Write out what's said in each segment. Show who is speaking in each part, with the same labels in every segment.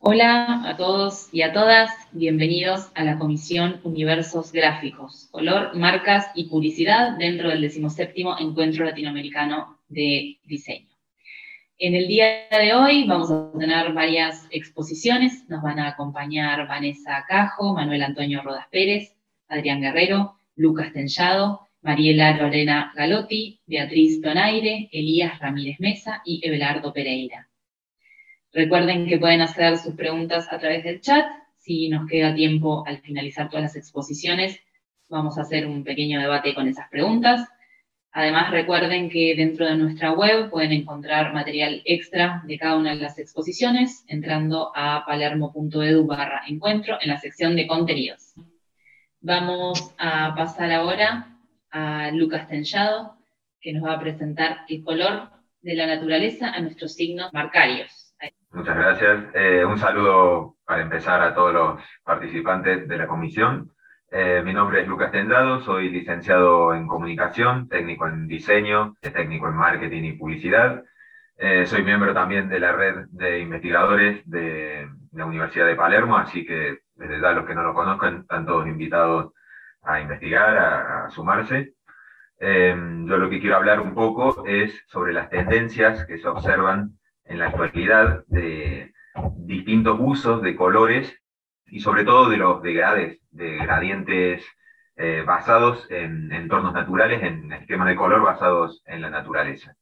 Speaker 1: Hola a todos y a todas, bienvenidos a la Comisión Universos Gráficos, color, marcas y publicidad dentro del 17 Encuentro Latinoamericano de Diseño. En el día de hoy vamos a tener varias exposiciones, nos van a acompañar Vanessa Cajo, Manuel Antonio Rodas Pérez, Adrián Guerrero, Lucas Tenllado, Mariela Lorena Galotti, Beatriz Donaire, Elías Ramírez Mesa y Ebelardo Pereira. Recuerden que pueden hacer sus preguntas a través del chat. Si nos queda tiempo al finalizar todas las exposiciones, vamos a hacer un pequeño debate con esas preguntas. Además, recuerden que dentro de nuestra web pueden encontrar material extra de cada una de las exposiciones entrando a palermo.edu barra encuentro en la sección de contenidos. Vamos a pasar ahora a Lucas Tenllado, que nos va a presentar el color de la naturaleza a nuestros signos marcarios.
Speaker 2: Muchas gracias. Eh, un saludo para empezar a todos los participantes de la comisión. Eh, mi nombre es Lucas Tendado, soy licenciado en comunicación, técnico en diseño, técnico en marketing y publicidad. Eh, soy miembro también de la red de investigadores de la Universidad de Palermo, así que desde ya los que no lo conozcan están todos invitados a investigar, a, sumarse. Em, yo lo que quiero hablar un poco es sobre las tendencias que se observan en la actualidad de distintos usos de colores y sobre todo de los degrades, de gradientes eh, basados en entornos naturales, en esquemas de color basados en la naturaleza.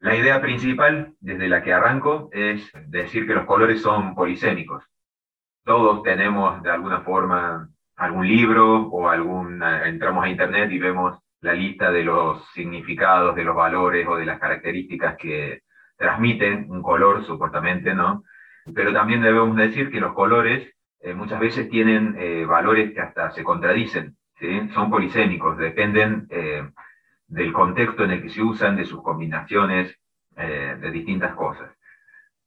Speaker 2: La idea principal desde la que arranco es decir que los colores son polisémicos. Todos tenemos de alguna forma algún libro o algún, entramos a internet y vemos la lista de los significados, de los valores o de las características que transmiten un color, supuestamente, ¿no? Pero también debemos decir que los colores eh, muchas veces tienen eh, valores que hasta se contradicen, ¿sí? Son polisémicos, dependen eh, del contexto en el que se usan, de sus combinaciones, de distintas cosas.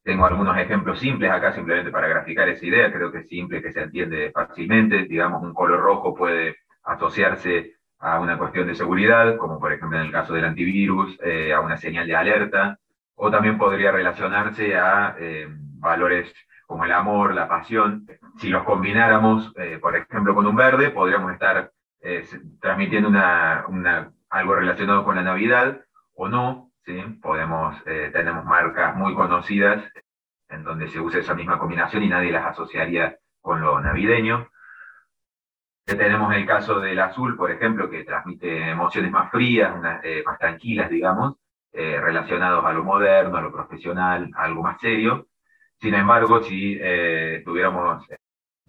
Speaker 2: Tengo algunos ejemplos simples acá simplemente para graficar esa idea, creo que es simple, que se entiende fácilmente. Digamos, un color rojo puede asociarse a una cuestión de seguridad, como por ejemplo en el caso del antivirus, a una señal de alerta, o también podría relacionarse a eh, valores como el amor, la pasión. Si los combináramos, eh, por ejemplo, con un verde, podríamos estar transmitiendo una, algo relacionado con la Navidad o no, ¿sí? Podemos, eh, tenemos marcas muy conocidas en donde se usa esa misma combinación y nadie las asociaría con lo navideño. Tenemos el caso del azul, por ejemplo, que transmite emociones más frías, eh, más tranquilas, digamos, eh, relacionados a lo moderno, a lo profesional, a algo más serio. Sin embargo, si estuviéramos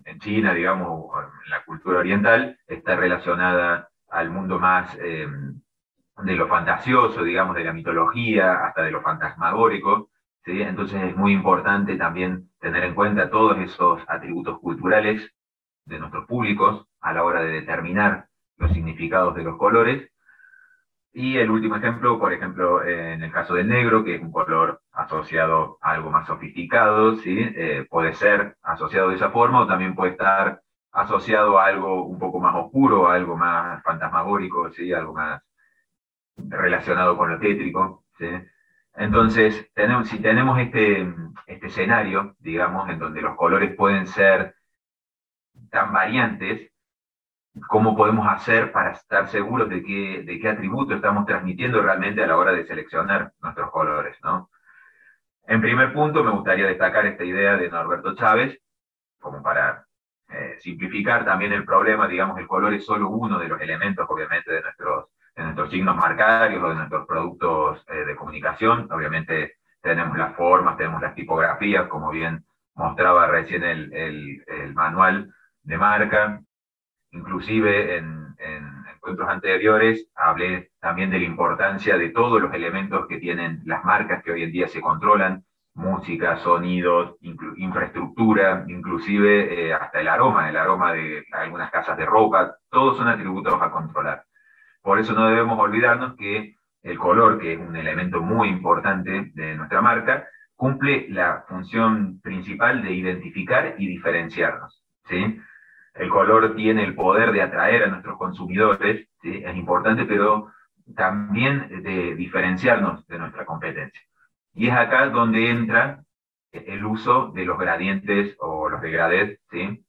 Speaker 2: en China, digamos, en la cultura oriental, está relacionada al mundo más de lo fantasioso, digamos, de la mitología, hasta de lo fantasmagórico. ¿sí? Entonces es muy importante también tener en cuenta todos esos atributos culturales de nuestros públicos a la hora de determinar los significados de los colores. Y el último ejemplo, por ejemplo, en el caso del negro, que es un color asociado a algo más sofisticado, ¿sí? Eh, puede ser asociado de esa forma o también puede estar asociado a algo un poco más oscuro, a algo más fantasmagórico, ¿sí? algo más relacionado con lo tétrico. ¿sí? Entonces, tenemos, si tenemos este, este escenario, digamos, en donde los colores pueden ser tan variantes, ¿cómo podemos hacer para estar seguros de qué, de qué atributo estamos transmitiendo realmente a la hora de seleccionar nuestros colores? ¿no? En primer punto, me gustaría destacar esta idea de Norberto Chávez, como para eh, simplificar también el problema, digamos, el color es solo uno de los elementos, obviamente, de nuestros en nuestros signos marcarios o de nuestros productos eh, de comunicación. Obviamente tenemos las formas, tenemos las tipografías, como bien mostraba recién el, el, manual de marca. Inclusive en, en, encuentros anteriores hablé también de la importancia de todos los elementos que tienen las marcas que hoy en día se controlan, música, sonidos, infraestructura, inclusive eh, hasta el aroma, el aroma de algunas casas de ropa, todos son atributos a controlar. Por eso no debemos olvidarnos que el color, que es un elemento muy importante de nuestra marca, cumple la función principal de identificar y diferenciarnos. ¿sí? El color tiene el poder de atraer a nuestros consumidores, ¿sí? es importante, pero también de diferenciarnos de nuestra competencia. Y es acá donde entra el uso de los gradientes o los degradés, ¿sí?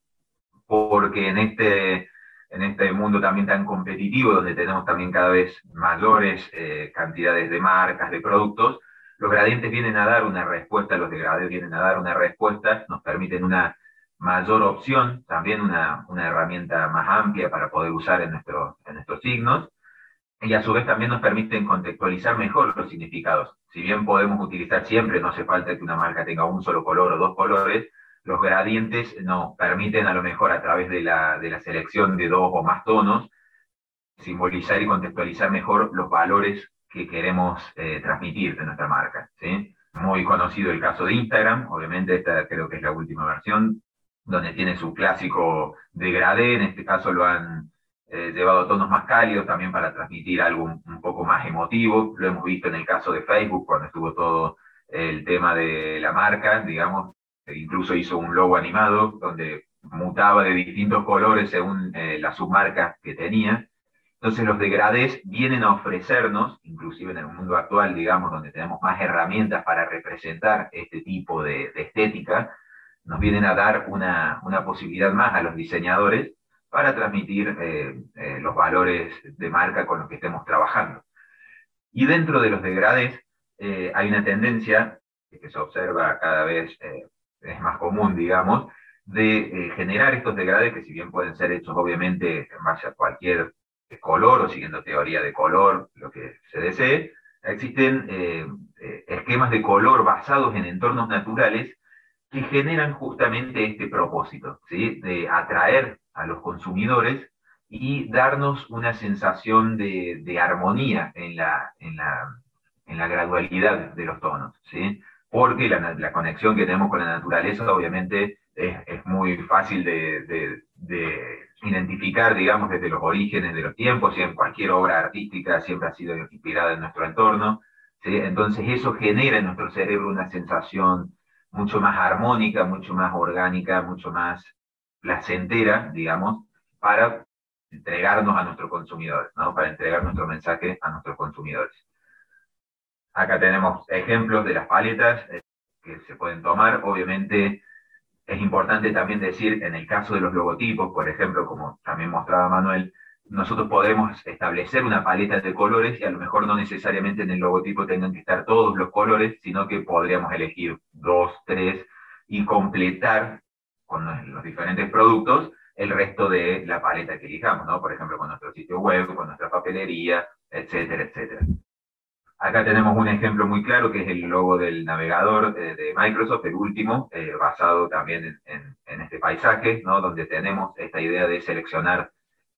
Speaker 2: Porque en este, en este mundo también tan competitivo, donde tenemos también cada vez mayores eh, cantidades de marcas, de productos, los gradientes vienen a dar una respuesta, los degradés vienen a dar una respuesta, nos permiten una mayor opción, también una, una herramienta más amplia para poder usar en, nuestro, en nuestros signos, y a su vez también nos permiten contextualizar mejor los significados. Si bien podemos utilizar siempre, no hace falta que una marca tenga un solo color o dos colores, los gradientes nos permiten a lo mejor a través de la, de la selección de dos o más tonos, simbolizar y contextualizar mejor los valores que queremos eh, transmitir de nuestra marca. ¿sí? Muy conocido el caso de Instagram, obviamente esta creo que es la última versión, donde tiene su clásico degradé, en este caso lo han eh, llevado tonos más cálidos también para transmitir algo un, poco más emotivo. Lo hemos visto en el caso de Facebook, cuando estuvo todo el tema de la marca, digamos, incluso hizo un logo animado donde mutaba de distintos colores según eh, la submarca que tenía. Entonces los degradés vienen a ofrecernos, inclusive en el mundo actual, digamos, donde tenemos más herramientas para representar este tipo de estética, nos vienen a dar una, posibilidad más a los diseñadores para transmitir eh, eh, los valores de marca con los que estemos trabajando. Y dentro de los degrades eh, hay una tendencia que se observa cada vez, es más común, digamos, de generar estos degrades que si bien pueden ser hechos obviamente en a cualquier color o siguiendo teoría de color, lo que se desee, existen esquemas de color basados en entornos naturales que generan justamente este propósito, ¿sí? de atraer a los consumidores y darnos una sensación de, armonía en la, en, la, en la, gradualidad de los tonos, ¿sí? porque la, conexión que tenemos con la naturaleza obviamente es, es muy fácil de, de, identificar, digamos, desde los orígenes de los tiempos, y en cualquier obra artística siempre ha sido inspirada en nuestro entorno, ¿sí? entonces eso genera en nuestro cerebro una sensación mucho más armónica, mucho más orgánica, mucho más placentera, digamos, para entregarnos a nuestros consumidores, ¿no? para entregar nuestro mensaje a nuestros consumidores. Acá tenemos ejemplos de las paletas eh, que se pueden tomar. Obviamente es importante también decir, en el caso de los logotipos, por ejemplo, como también mostraba Manuel, nosotros podemos establecer una paleta de colores y a lo mejor no necesariamente en el logotipo tengan que estar todos los colores, sino que podríamos elegir dos, tres y completar con los diferentes productos el resto de la paleta que elijamos, ¿no? Por ejemplo, con nuestro sitio web, con nuestra papelería, etcétera, etcétera. Acá tenemos un ejemplo muy claro que es el logo del navegador eh, de Microsoft, el último, eh, basado también en, en, este paisaje, ¿no? donde tenemos esta idea de seleccionar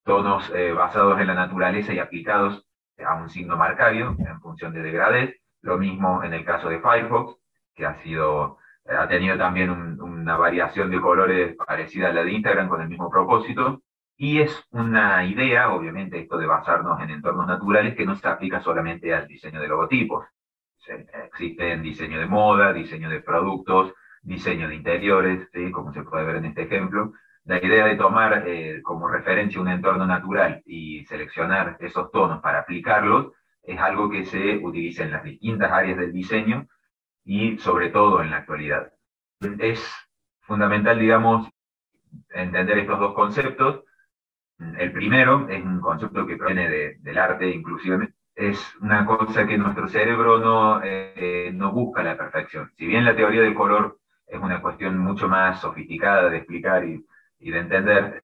Speaker 2: tonos eh, basados en la naturaleza y aplicados a un signo marcario en función de degradés. Lo mismo en el caso de Firefox, que ha, sido, eh, ha tenido también una variación de colores parecida a la de Instagram con el mismo propósito. Y es una idea, obviamente, esto de basarnos en entornos naturales que no se aplica solamente al diseño de logotipos. Existen diseño de moda, diseño de productos, diseño de interiores, como se puede ver en este ejemplo, la idea de tomar eh, como referencia un entorno natural y seleccionar esos tonos para aplicarlos es algo que se utiliza en las distintas áreas del diseño y sobre todo en la actualidad. Es fundamental, digamos, entender estos dos conceptos. El primero es un concepto que proviene del arte, inclusive es una cosa que nuestro cerebro no, eh, no busca la perfección. Si bien la teoría del color es una cuestión mucho más sofisticada de explicar y y de entender,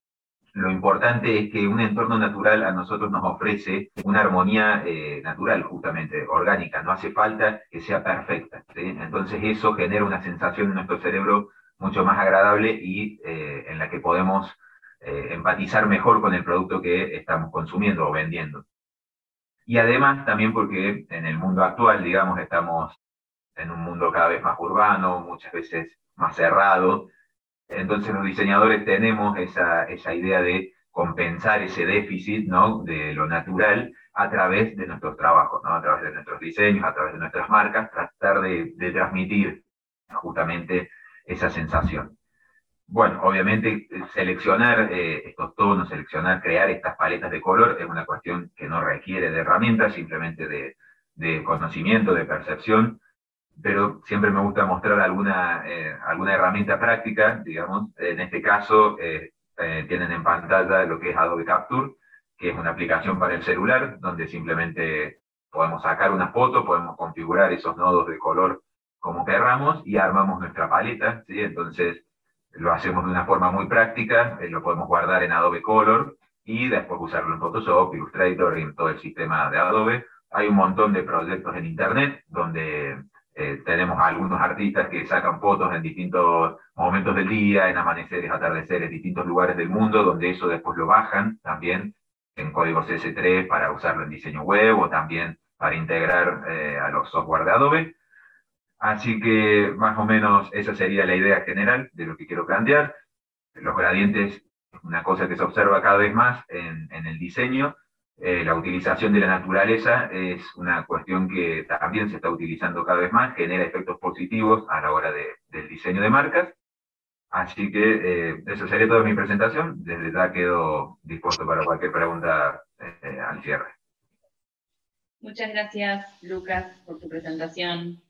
Speaker 2: lo importante es que un entorno natural a nosotros nos ofrece una armonía eh, natural, justamente, orgánica. No hace falta que sea perfecta. Entonces eso genera una sensación en nuestro cerebro mucho más agradable y eh, en la que podemos eh, empatizar mejor con el producto que estamos consumiendo o vendiendo. Y además también porque en el mundo actual, digamos, estamos en un mundo cada vez más urbano, muchas veces más cerrado, entonces los diseñadores tenemos esa, esa idea de compensar ese déficit ¿no? de lo natural a través de nuestros trabajos, a través de nuestros diseños, a través de nuestras marcas, tratar de, de transmitir justamente esa sensación. Bueno, obviamente seleccionar eh, estos tonos, seleccionar, crear estas paletas de color es una cuestión que no requiere de herramientas, simplemente de, de conocimiento, de percepción, pero siempre me gusta mostrar alguna, eh, alguna herramienta práctica, digamos. En este caso, eh, eh, tienen en pantalla lo que es Adobe Capture, que es una aplicación para el celular, donde simplemente podemos sacar una foto, podemos configurar esos nodos de color como querramos y armamos nuestra paleta, ¿sí? Entonces, lo hacemos de una forma muy práctica, lo podemos guardar en Adobe Color y después usarlo en Photoshop, Illustrator y en todo el sistema de Adobe. Hay un montón de proyectos en Internet donde eh, tenemos algunos artistas que sacan fotos en distintos momentos del día, en amaneceres, atardeceres, distintos lugares del mundo, donde eso después lo bajan también en código CS3 para usarlo en diseño web o también para integrar eh, a los software de Adobe. Así que más o menos esa sería la idea general de lo que quiero plantear. Los gradientes es una cosa que se observa cada vez más en el diseño eh, la utilización de la naturaleza es una cuestión que también se está utilizando cada vez más, genera efectos positivos a la hora del diseño de marcas. Así que eh, eso sería toda mi presentación. Desde ya quedo dispuesto para cualquier pregunta eh, al cierre.
Speaker 1: Muchas gracias, Lucas, por tu presentación.